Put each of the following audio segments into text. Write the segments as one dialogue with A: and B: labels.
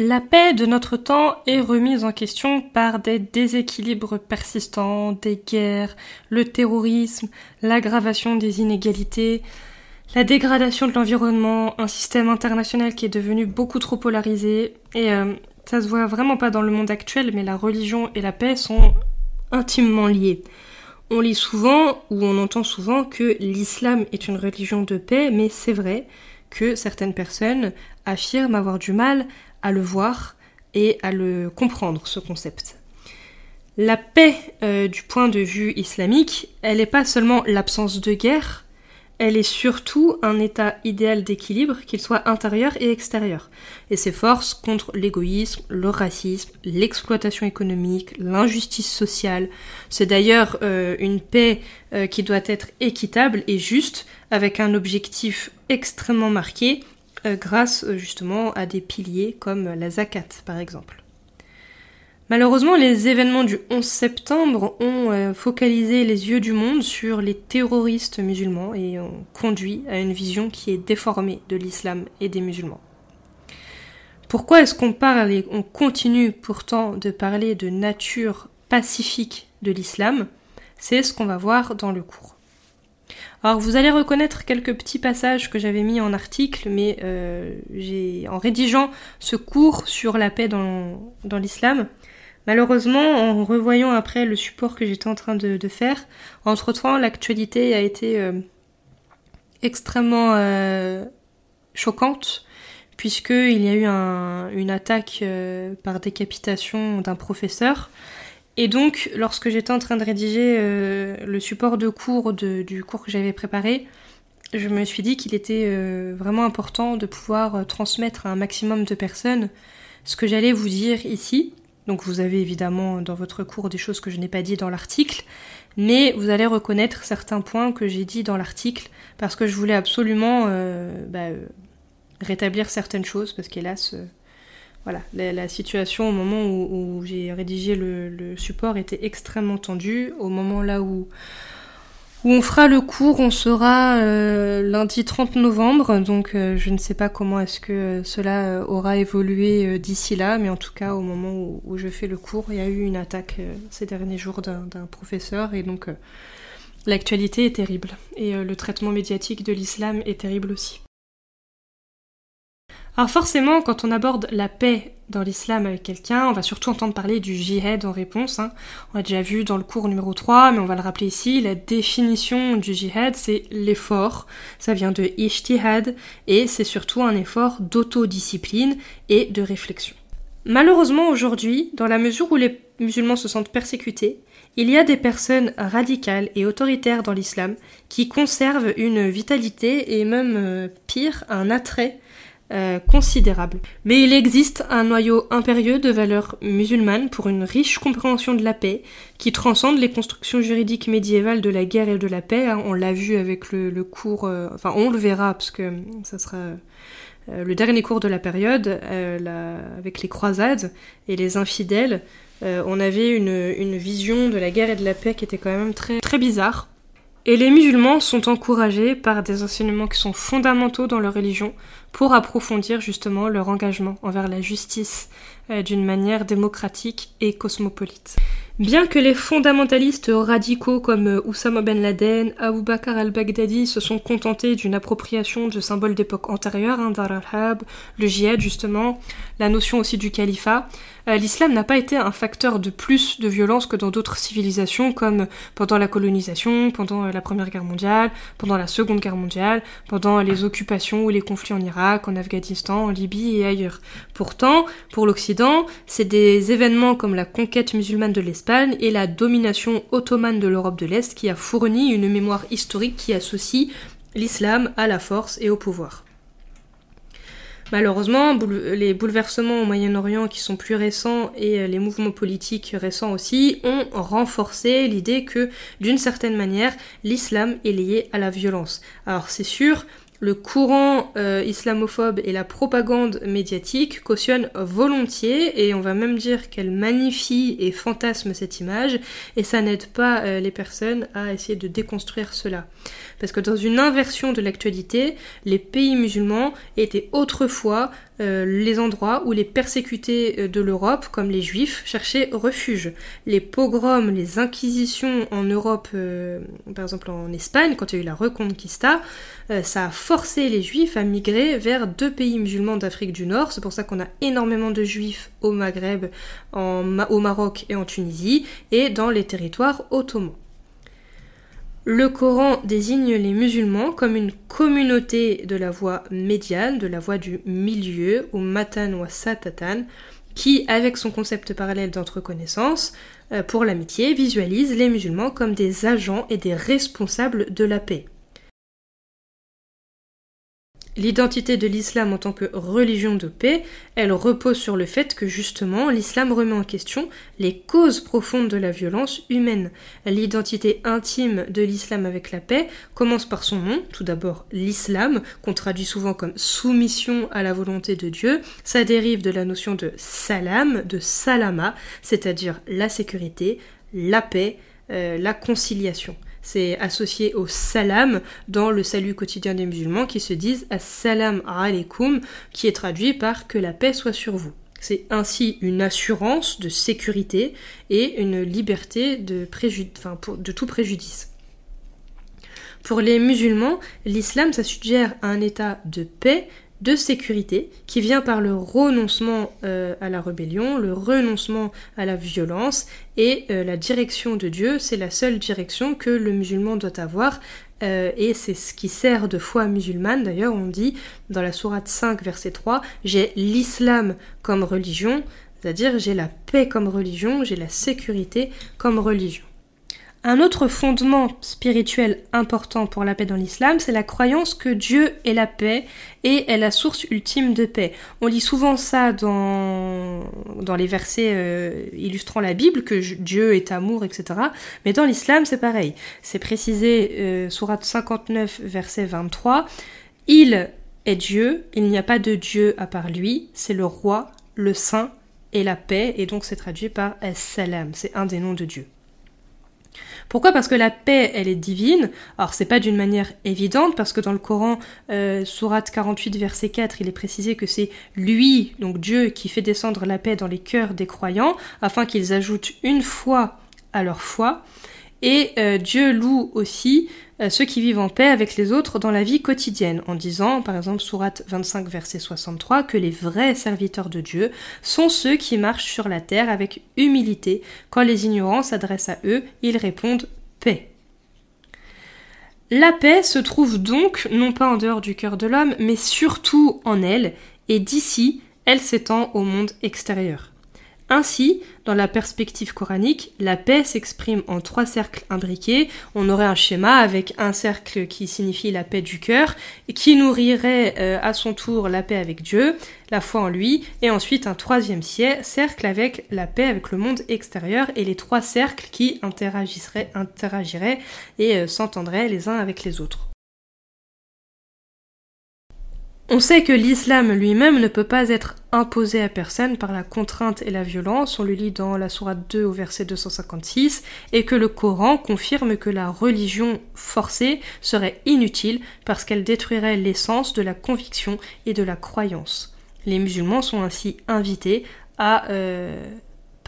A: La paix de notre temps est remise en question par des déséquilibres persistants, des guerres, le terrorisme, l'aggravation des inégalités, la dégradation de l'environnement, un système international qui est devenu beaucoup trop polarisé, et euh, ça se voit vraiment pas dans le monde actuel, mais la religion et la paix sont intimement liées. On lit souvent ou on entend souvent que l'islam est une religion de paix, mais c'est vrai que certaines personnes affirment avoir du mal à le voir et à le comprendre, ce concept. La paix, euh, du point de vue islamique, elle n'est pas seulement l'absence de guerre, elle est surtout un état idéal d'équilibre, qu'il soit intérieur et extérieur, et s'efforce contre l'égoïsme, le racisme, l'exploitation économique, l'injustice sociale. C'est d'ailleurs euh, une paix euh, qui doit être équitable et juste, avec un objectif extrêmement marqué, grâce euh, justement à des piliers comme la zakat par exemple. Malheureusement, les événements du 11 septembre ont euh, focalisé les yeux du monde sur les terroristes musulmans et ont conduit à une vision qui est déformée de l'islam et des musulmans. Pourquoi est-ce qu'on parle et on continue pourtant de parler de nature pacifique de l'islam? C'est ce qu'on va voir dans le cours. Alors vous allez reconnaître quelques petits passages que j'avais mis en article, mais euh, en rédigeant ce cours sur la paix dans, l'islam, malheureusement en revoyant après le support que j'étais en train de, faire, entre-temps l'actualité a été euh, extrêmement euh, choquante puisqu'il y a eu un, une attaque par décapitation d'un professeur et donc, lorsque j'étais en train de rédiger euh, le support de cours du cours que j'avais préparé, je me suis dit qu'il était euh, vraiment important de pouvoir euh, transmettre à un maximum de personnes ce que j'allais vous dire ici. Donc vous avez évidemment dans votre cours des choses que je n'ai pas dit dans l'article, mais vous allez reconnaître certains points que j'ai dit dans l'article parce que je voulais absolument bah, rétablir certaines choses parce qu'hélas voilà, la, situation au moment où, j'ai rédigé le, support était extrêmement tendue. Au moment là où, on fera le cours, on sera euh, lundi 30 novembre, donc euh, je ne sais pas comment est-ce que cela euh, aura évolué d'ici là, mais en tout cas au moment où, où, je fais le cours, il y a eu une attaque ces derniers jours d'un professeur et donc l'actualité est terrible et le traitement médiatique de l'islam est terrible aussi. Alors forcément, quand on aborde la paix dans l'islam avec quelqu'un, on va surtout entendre parler du jihad en réponse. Hein. On a déjà vu dans le cours numéro 3, mais on va le rappeler ici, la définition du jihad, c'est l'effort. Ça vient de ishtihad, et c'est surtout un effort d'autodiscipline et de réflexion. Malheureusement aujourd'hui, dans la mesure où les musulmans se sentent persécutés, il y a des personnes radicales et autoritaires dans l'islam qui conservent une vitalité et même euh, pire, un attrait euh, considérable. Mais il existe un noyau impérieux de valeurs musulmanes pour une riche compréhension de la paix qui transcende les constructions juridiques médiévales de la guerre et de la paix. Hein. On l'a vu avec le, cours, euh, enfin on le verra parce que ça sera euh, le dernier cours de la période avec les croisades et les infidèles. on avait une, vision de la guerre et de la paix qui était quand même très bizarre. Et les musulmans sont encouragés par des enseignements qui sont fondamentaux dans leur religion pour approfondir justement leur engagement envers la justice euh, d'une manière démocratique et cosmopolite. Bien que les fondamentalistes radicaux comme euh, Oussama Ben Laden, Abu Bakr al-Baghdadi se sont contentés d'une appropriation de symboles d'époque antérieure, hein, Dar al-Hab, le djihad justement, la notion aussi du califat, euh, l'islam n'a pas été un facteur de plus de violence que dans d'autres civilisations comme pendant la colonisation, pendant la Première Guerre mondiale, pendant la Seconde Guerre mondiale, pendant les occupations ou les conflits en Irak, en Afghanistan, en Libye et ailleurs. Pourtant, pour l'Occident, c'est des événements comme la conquête musulmane de l'Espagne et la domination ottomane de l'Europe de l'Est qui a fourni une mémoire historique qui associe l'islam à la force et au pouvoir. Malheureusement, les bouleversements au Moyen-Orient qui sont plus récents et euh, les mouvements politiques récents aussi ont renforcé l'idée que, d'une certaine manière, l'islam est lié à la violence. Alors c'est sûr, le courant euh, islamophobe et la propagande médiatique cautionnent volontiers et on va même dire qu'elle magnifie et fantasme cette image et ça n'aide pas euh, les personnes à essayer de déconstruire cela. Parce que dans une inversion de l'actualité, les pays musulmans étaient autrefois euh, les endroits où les persécutés euh, de l'Europe, comme les juifs, cherchaient refuge. Les pogroms, les inquisitions en Europe, euh, par exemple en Espagne, quand il y a eu la Reconquista, ça a forcé les juifs à migrer vers deux pays musulmans d'Afrique du Nord. C'est pour ça qu'on a énormément de juifs au Maghreb, au Maroc et en Tunisie, et dans les territoires ottomans. Le Coran désigne les musulmans comme une communauté de la voie médiane, de la voie du milieu, ou matan ou satatan, qui, avec son concept parallèle d'entreconnaissance, euh, pour l'amitié, visualise les musulmans comme des agents et des responsables de la paix. L'identité de l'islam en tant que religion de paix, elle repose sur le fait que justement l'islam remet en question les causes profondes de la violence humaine. L'identité intime de l'islam avec la paix commence par son nom, tout d'abord l'islam, qu'on traduit souvent comme soumission à la volonté de Dieu. Ça dérive de la notion de salam, de salama, c'est-à-dire la sécurité, la paix, euh, la conciliation. C'est associé au salam dans le salut quotidien des musulmans qui se disent Assalam alaikum, qui est traduit par que la paix soit sur vous. C'est ainsi une assurance de sécurité et une liberté de, de tout préjudice. Pour les musulmans, l'islam, ça suggère un état de paix, de sécurité qui vient par le renoncement euh, à la rébellion, le renoncement à la violence et euh, la direction de Dieu, c'est la seule direction que le musulman doit avoir euh, et c'est ce qui sert de foi musulmane. D'ailleurs, on dit dans la sourate 5 verset 3, j'ai l'islam comme religion, c'est-à-dire j'ai la paix comme religion, j'ai la sécurité comme religion. Un autre fondement spirituel important pour la paix dans l'islam, c'est la croyance que Dieu est la paix et est la source ultime de paix. On lit souvent ça dans, dans les versets euh, illustrant la Bible, que Dieu est amour, etc. Mais dans l'islam, c'est pareil. C'est précisé, euh, surat 59, verset 23. Il est Dieu, il n'y a pas de Dieu à part lui, c'est le roi, le saint et la paix, et donc c'est traduit par As-Salam, c'est un des noms de Dieu. Pourquoi? Parce que la paix, elle est divine. Alors c'est pas d'une manière évidente, parce que dans le Coran, euh, sourate 48, verset 4, il est précisé que c'est lui, donc Dieu, qui fait descendre la paix dans les cœurs des croyants, afin qu'ils ajoutent une foi à leur foi. Et euh, Dieu loue aussi euh, ceux qui vivent en paix avec les autres dans la vie quotidienne, en disant, par exemple, Sourate 25, verset 63, que les vrais serviteurs de Dieu sont ceux qui marchent sur la terre avec humilité. Quand les ignorants s'adressent à eux, ils répondent paix. La paix se trouve donc non pas en dehors du cœur de l'homme, mais surtout en elle, et d'ici, elle s'étend au monde extérieur. Ainsi, dans la perspective coranique, la paix s'exprime en trois cercles imbriqués. On aurait un schéma avec un cercle qui signifie la paix du cœur, qui nourrirait euh, à son tour la paix avec Dieu, la foi en lui, et ensuite un troisième cercle avec la paix avec le monde extérieur, et les trois cercles qui interagiraient, interagiraient et euh, s'entendraient les uns avec les autres. On sait que l'islam lui-même ne peut pas être imposé à personne par la contrainte et la violence, on le lit dans la sourate 2 au verset 256, et que le Coran confirme que la religion forcée serait inutile parce qu'elle détruirait l'essence de la conviction et de la croyance. Les musulmans sont ainsi invités à euh,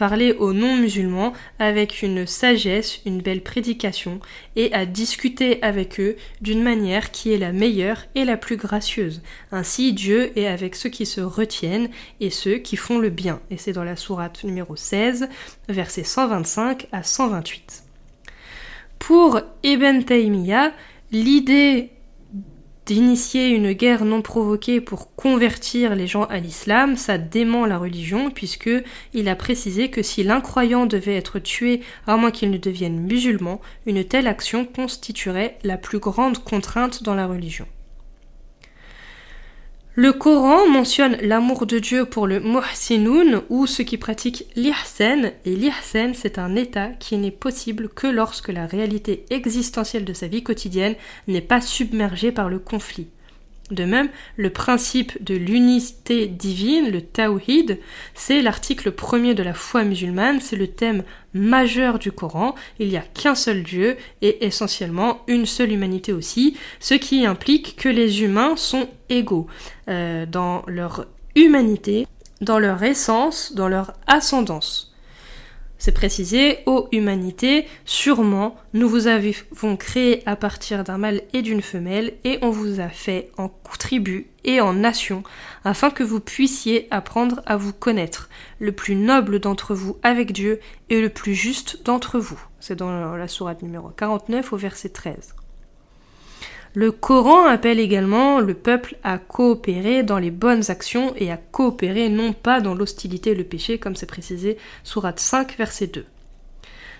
A: parler aux non-musulmans avec une sagesse, une belle prédication, et à discuter avec eux d'une manière qui est la meilleure et la plus gracieuse. Ainsi Dieu est avec ceux qui se retiennent et ceux qui font le bien. Et c'est dans la sourate numéro 16, versets 125 à 128. Pour Ibn Taymiyyah, l'idée d'initier une guerre non provoquée pour convertir les gens à l'islam, ça dément la religion puisque il a précisé que si l'incroyant devait être tué à moins qu'il ne devienne musulman, une telle action constituerait la plus grande contrainte dans la religion. Le Coran mentionne l'amour de Dieu pour le muhsinoun ou ceux qui pratiquent l'ihsan et l'ihsan c'est un état qui n'est possible que lorsque la réalité existentielle de sa vie quotidienne n'est pas submergée par le conflit. De même, le principe de l'unité divine, le Tawhid, c'est l'article premier de la foi musulmane, c'est le thème majeur du Coran. Il n'y a qu'un seul Dieu et essentiellement une seule humanité aussi, ce qui implique que les humains sont égaux euh, dans leur humanité, dans leur essence, dans leur ascendance. C'est précisé, ô humanité, sûrement nous vous avons créé à partir d'un mâle et d'une femelle, et on vous a fait en tribu et en nation, afin que vous puissiez apprendre à vous connaître, le plus noble d'entre vous avec Dieu et le plus juste d'entre vous. C'est dans la sourate numéro 49 au verset 13. Le Coran appelle également le peuple à coopérer dans les bonnes actions et à coopérer non pas dans l'hostilité et le péché, comme c'est précisé Sourate 5, verset 2.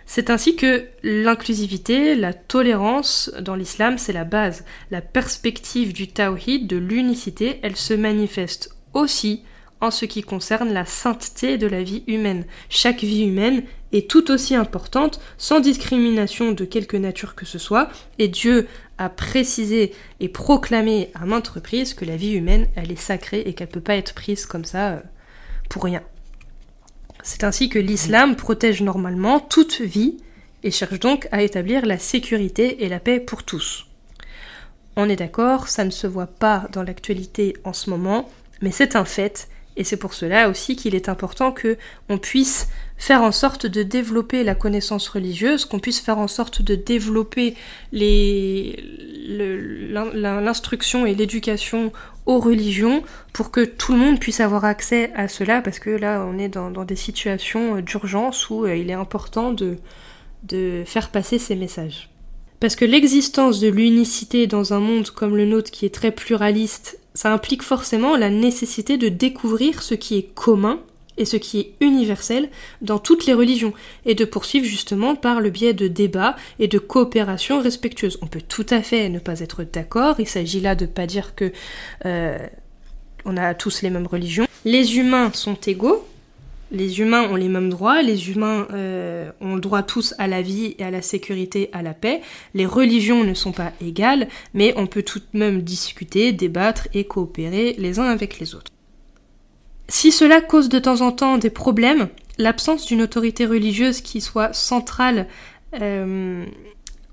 A: C'est ainsi que l'inclusivité, la tolérance dans l'islam, c'est la base. La perspective du tawhid, de l'unicité, elle se manifeste aussi en ce qui concerne la sainteté de la vie humaine. Chaque vie humaine est tout aussi importante, sans discrimination de quelque nature que ce soit, et Dieu a précisé et proclamé à maintes reprises que la vie humaine, elle est sacrée et qu'elle ne peut pas être prise comme ça euh, pour rien. C'est ainsi que l'islam protège normalement toute vie et cherche donc à établir la sécurité et la paix pour tous. On est d'accord, ça ne se voit pas dans l'actualité en ce moment, mais c'est un fait et c'est pour cela aussi qu'il est important que on puisse faire en sorte de développer la connaissance religieuse, qu'on puisse faire en sorte de développer l'instruction et l'éducation aux religions pour que tout le monde puisse avoir accès à cela, parce que là on est dans, des situations d'urgence où euh, il est important de, de faire passer ces messages. Parce que l'existence de l'unicité dans un monde comme le nôtre qui est très pluraliste ça implique forcément la nécessité de découvrir ce qui est commun et ce qui est universel dans toutes les religions, et de poursuivre justement par le biais de débats et de coopération respectueuse. On peut tout à fait ne pas être d'accord, il s'agit là de ne pas dire que euh, on a tous les mêmes religions. Les humains sont égaux, les humains ont les mêmes droits, les humains euh, ont le droit tous à la vie et à la sécurité, à la paix. Les religions ne sont pas égales, mais on peut tout de même discuter, débattre et coopérer les uns avec les autres. Si cela cause de temps en temps des problèmes, l'absence d'une autorité religieuse qui soit centrale euh,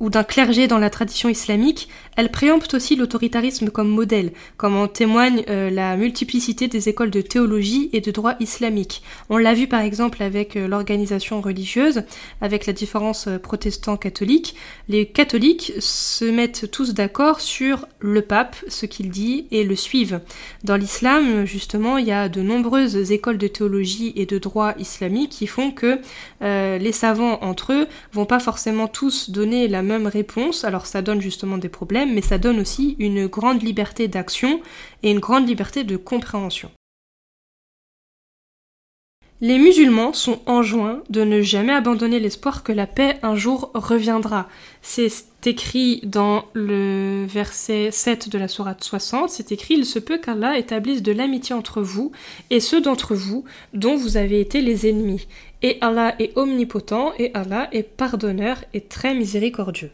A: ou d'un clergé dans la tradition islamique, elle préempte aussi l'autoritarisme comme modèle, comme en témoigne euh, la multiplicité des écoles de théologie et de droit islamique. On l'a vu par exemple avec euh, l'organisation religieuse, avec la différence euh, protestant-catholique. Les catholiques se mettent tous d'accord sur le pape, ce qu'il dit, et le suivent. Dans l'islam, justement, il y a de nombreuses écoles de théologie et de droit islamique qui font que les savants entre eux vont pas forcément tous donner la même réponse, alors ça donne justement des problèmes, mais ça donne aussi une grande liberté d'action et une grande liberté de compréhension. Les musulmans sont enjoints de ne jamais abandonner l'espoir que la paix un jour reviendra. C'est écrit dans le verset 7 de la sourate 60, c'est écrit Il se peut qu'Allah établisse de l'amitié entre vous et ceux d'entre vous dont vous avez été les ennemis. Et Allah est omnipotent et Allah est pardonneur et très miséricordieux.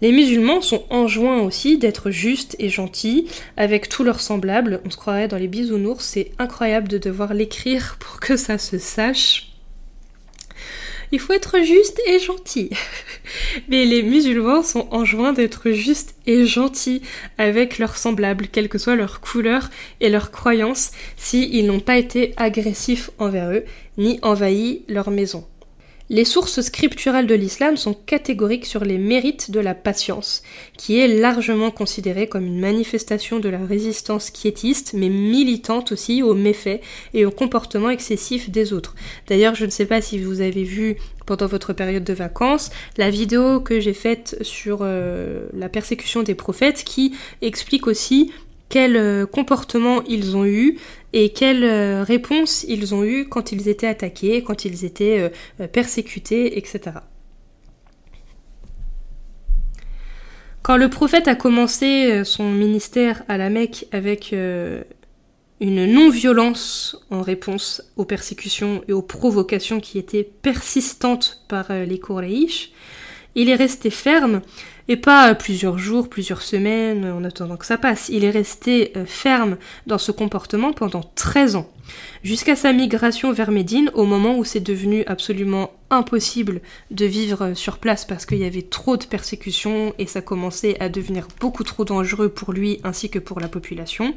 A: Les musulmans sont enjoints aussi d'être justes et gentils avec tous leurs semblables. On se croirait dans les bisounours, c'est incroyable de devoir l'écrire pour que ça se sache. Il faut être juste et gentil. Mais les musulmans sont enjoints d'être justes et gentils avec leurs semblables, quelle que soit leur couleur et leur croyance, s'ils n'ont pas été agressifs envers eux, ni envahi leur maison. Les sources scripturales de l'islam sont catégoriques sur les mérites de la patience, qui est largement considérée comme une manifestation de la résistance quiétiste, mais militante aussi aux méfaits et au comportement excessif des autres. D'ailleurs, je ne sais pas si vous avez vu pendant votre période de vacances la vidéo que j'ai faite sur euh, la persécution des prophètes qui explique aussi quel euh, comportement ils ont eu et quelles euh, réponses ils ont eu quand ils étaient attaqués, quand ils étaient euh, persécutés, etc. Quand le prophète a commencé son ministère à la Mecque avec une non-violence en réponse aux persécutions et aux provocations qui étaient persistantes par les Kouraïches, il est resté ferme et pas plusieurs jours, plusieurs semaines en attendant que ça passe. Il est resté euh, ferme dans ce comportement pendant 13 ans, jusqu'à sa migration vers Médine, au moment où c'est devenu absolument impossible de vivre sur place parce qu'il y avait trop de persécutions et ça commençait à devenir beaucoup trop dangereux pour lui ainsi que pour la population.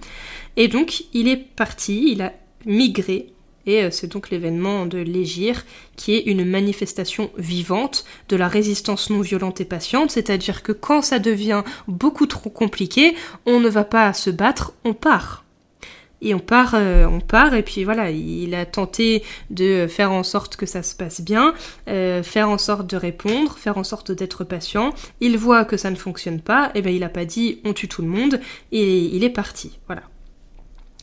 A: Et donc il est parti, il a migré et euh, c'est donc l'événement de l'Égir, qui est une manifestation vivante de la résistance non violente et patiente, c'est-à-dire que quand ça devient beaucoup trop compliqué, on ne va pas se battre, on part. Et on part, euh, on part, et puis voilà, il a tenté de faire en sorte que ça se passe bien, euh, faire en sorte de répondre, faire en sorte d'être patient. Il voit que ça ne fonctionne pas, et bien il a pas dit on tue tout le monde, et il est parti. Voilà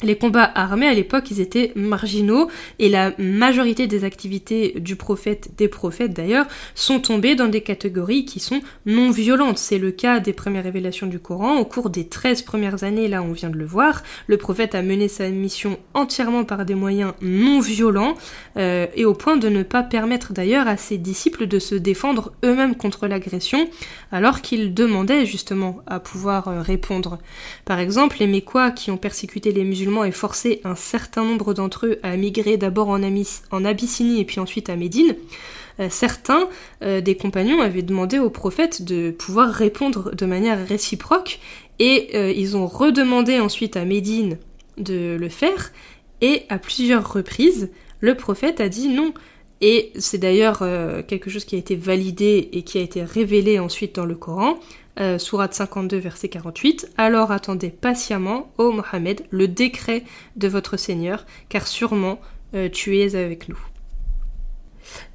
A: les combats armés à l'époque, ils étaient marginaux et la majorité des activités du prophète, des prophètes d'ailleurs, sont tombées dans des catégories qui sont non violentes. C'est le cas des premières révélations du Coran. Au cours des 13 premières années, là on vient de le voir, le prophète a mené sa mission entièrement par des moyens non violents euh, et au point de ne pas permettre d'ailleurs à ses disciples de se défendre eux-mêmes contre l'agression alors qu'ils demandaient justement à pouvoir euh, répondre. Par exemple, les Mécois qui ont persécuté les musulmans et forcé un certain nombre d'entre eux à migrer d'abord en, en, Abyssinie et puis ensuite à Médine, euh, certains euh, des compagnons avaient demandé au prophète de pouvoir répondre de manière réciproque et euh, ils ont redemandé ensuite à Médine de le faire et à plusieurs reprises le prophète a dit non. Et c'est d'ailleurs quelque chose qui a été validé et qui a été révélé ensuite dans le Coran. Euh, sourate 52, verset 48, Alors attendez patiemment, ô Mohammed, le décret de votre Seigneur, car sûrement euh, tu es avec nous.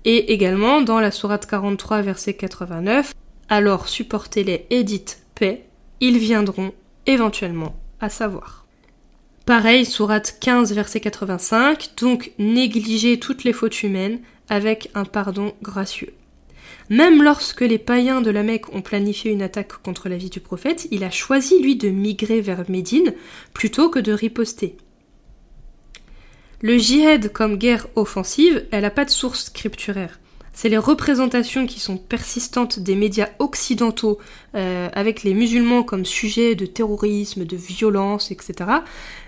A: Et également dans la sourate 43, verset 89, Alors supportez-les et dites paix, ils viendront éventuellement à savoir. Pareil, sourate 15, verset 85, donc négligez toutes les fautes humaines avec un pardon gracieux. Même lorsque les païens de la Mecque ont planifié une attaque contre la vie du prophète, il a choisi, lui, de migrer vers Médine plutôt que de riposter. Le jihad comme guerre offensive, elle n'a pas de source scripturaire. C'est les représentations qui sont persistantes des médias occidentaux euh, avec les musulmans comme sujet de terrorisme, de violence, etc.,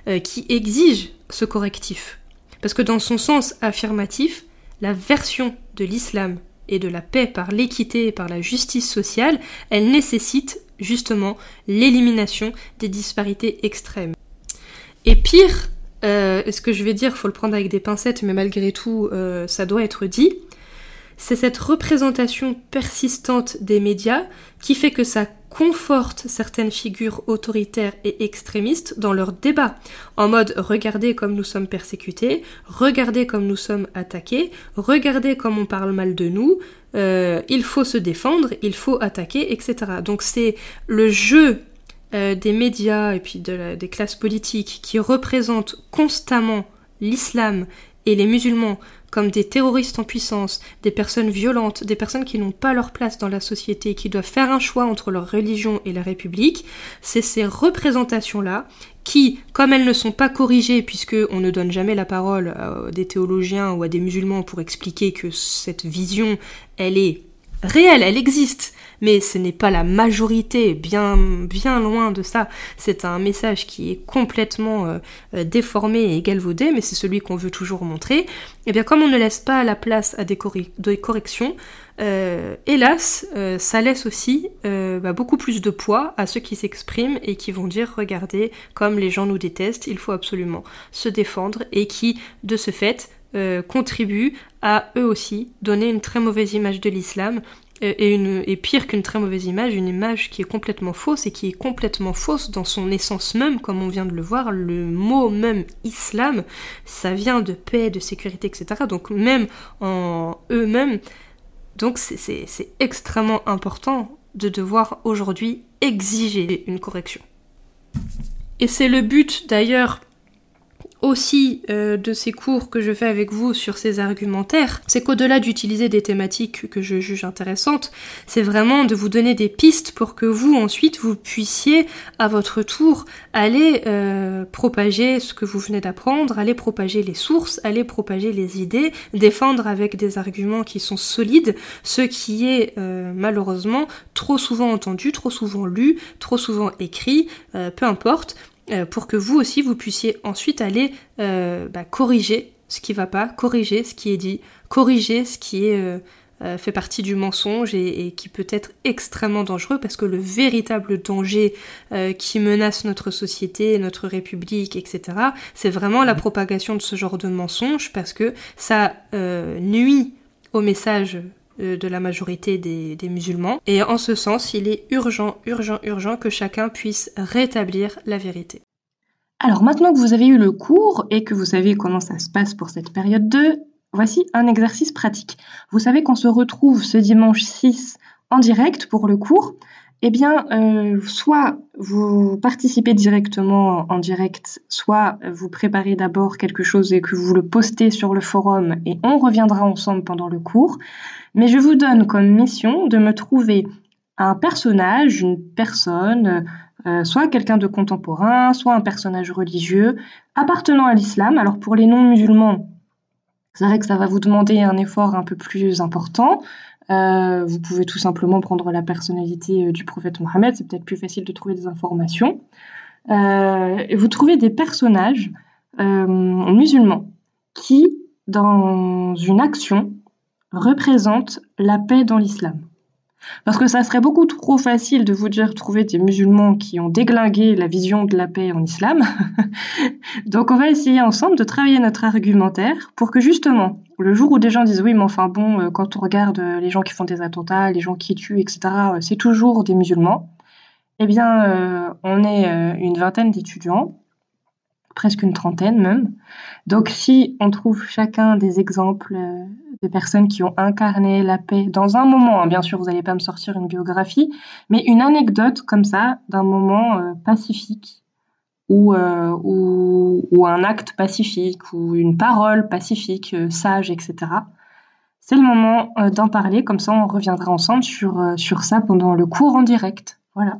A: euh, qui exigent ce correctif. Parce que dans son sens affirmatif, la version de l'islam et de la paix par l'équité et par la justice sociale, elle nécessite justement l'élimination des disparités extrêmes. Et pire, euh, ce que je vais dire, faut le prendre avec des pincettes, mais malgré tout, euh, ça doit être dit, c'est cette représentation persistante des médias qui fait que ça conforte certaines figures autoritaires et extrémistes dans leurs débats, en mode regardez comme nous sommes persécutés, regardez comme nous sommes attaqués, regardez comme on parle mal de nous, euh, il faut se défendre, il faut attaquer, etc. Donc c'est le jeu euh, des médias et puis des classes politiques qui représentent constamment l'islam et les musulmans comme des terroristes en puissance, des personnes violentes, des personnes qui n'ont pas leur place dans la société, qui doivent faire un choix entre leur religion et la République, c'est ces représentations-là qui, comme elles ne sont pas corrigées, puisque on ne donne jamais la parole à des théologiens ou à des musulmans pour expliquer que cette vision, elle est réelle, elle existe, mais ce n'est pas la majorité, bien, bien loin de ça. C'est un message qui est complètement euh, euh, déformé et galvaudé, mais c'est celui qu'on veut toujours montrer. Et eh bien comme on ne laisse pas la place à des, corrections, euh, hélas, ça laisse aussi bah, beaucoup plus de poids à ceux qui s'expriment et qui vont dire regardez, comme les gens nous détestent, il faut absolument se défendre et qui, de ce fait, contribuent à eux aussi donner une très mauvaise image de l'islam et, une, et pire qu'une très mauvaise image, une image qui est complètement fausse et qui est complètement fausse dans son essence même, comme on vient de le voir, le mot même islam, ça vient de paix, de sécurité, etc. Donc même en eux-mêmes, donc c'est extrêmement important de devoir aujourd'hui exiger une correction. Et c'est le but d'ailleurs aussi euh, de ces cours que je fais avec vous sur ces argumentaires, c'est qu'au-delà d'utiliser des thématiques que je juge intéressantes, c'est vraiment de vous donner des pistes pour que vous ensuite vous puissiez à votre tour aller euh, propager ce que vous venez d'apprendre, aller propager les sources, aller propager les idées, défendre avec des arguments qui sont solides ce qui est euh, malheureusement trop souvent entendu, trop souvent lu, trop souvent écrit, peu importe pour que vous aussi vous puissiez ensuite aller euh, bah, corriger ce qui va pas, corriger ce qui est dit, corriger ce qui euh, fait partie du mensonge et, qui peut être extrêmement dangereux parce que le véritable danger qui menace notre société, notre république, etc., c'est vraiment la propagation de ce genre de mensonge parce que ça nuit au message de la majorité des, des, musulmans. Et en ce sens, il est urgent, urgent, urgent que chacun puisse rétablir la vérité.
B: Alors maintenant que vous avez eu le cours et que vous savez comment ça se passe pour cette période 2, voici un exercice pratique. Vous savez qu'on se retrouve ce dimanche 6 en direct pour le cours. Eh bien, euh, soit vous participez directement en direct, soit vous préparez d'abord quelque chose et que vous le postez sur le forum et on reviendra ensemble pendant le cours. Mais je vous donne comme mission de me trouver un personnage, une personne, euh, soit quelqu'un de contemporain, soit un personnage religieux appartenant à l'islam. Alors pour les non-musulmans, c'est vrai que ça va vous demander un effort un peu plus important. Euh, vous pouvez tout simplement prendre la personnalité euh, du prophète Mohammed, c'est peut-être plus facile de trouver des informations. et vous trouvez des personnages musulmans qui, dans une action, représente la paix dans l'islam. Parce que ça serait beaucoup trop facile de vous dire trouver des musulmans qui ont déglingué la vision de la paix en islam. Donc on va essayer ensemble de travailler notre argumentaire pour que justement, le jour où des gens disent oui mais enfin bon, euh, quand on regarde euh, les gens qui font des attentats, les gens qui tuent, etc., euh, c'est toujours des musulmans, eh bien on est une vingtaine d'étudiants, presque une trentaine même. Donc si on trouve chacun des exemples des personnes qui ont incarné la paix dans un moment. Hein. Bien sûr, vous n'allez pas me sortir une biographie, mais une anecdote comme ça d'un moment euh, pacifique euh, ou, ou, un acte pacifique ou une parole pacifique, euh, sage, etc. C'est le moment d'en parler, comme ça on reviendra ensemble sur, sur ça pendant le cours en direct. Voilà.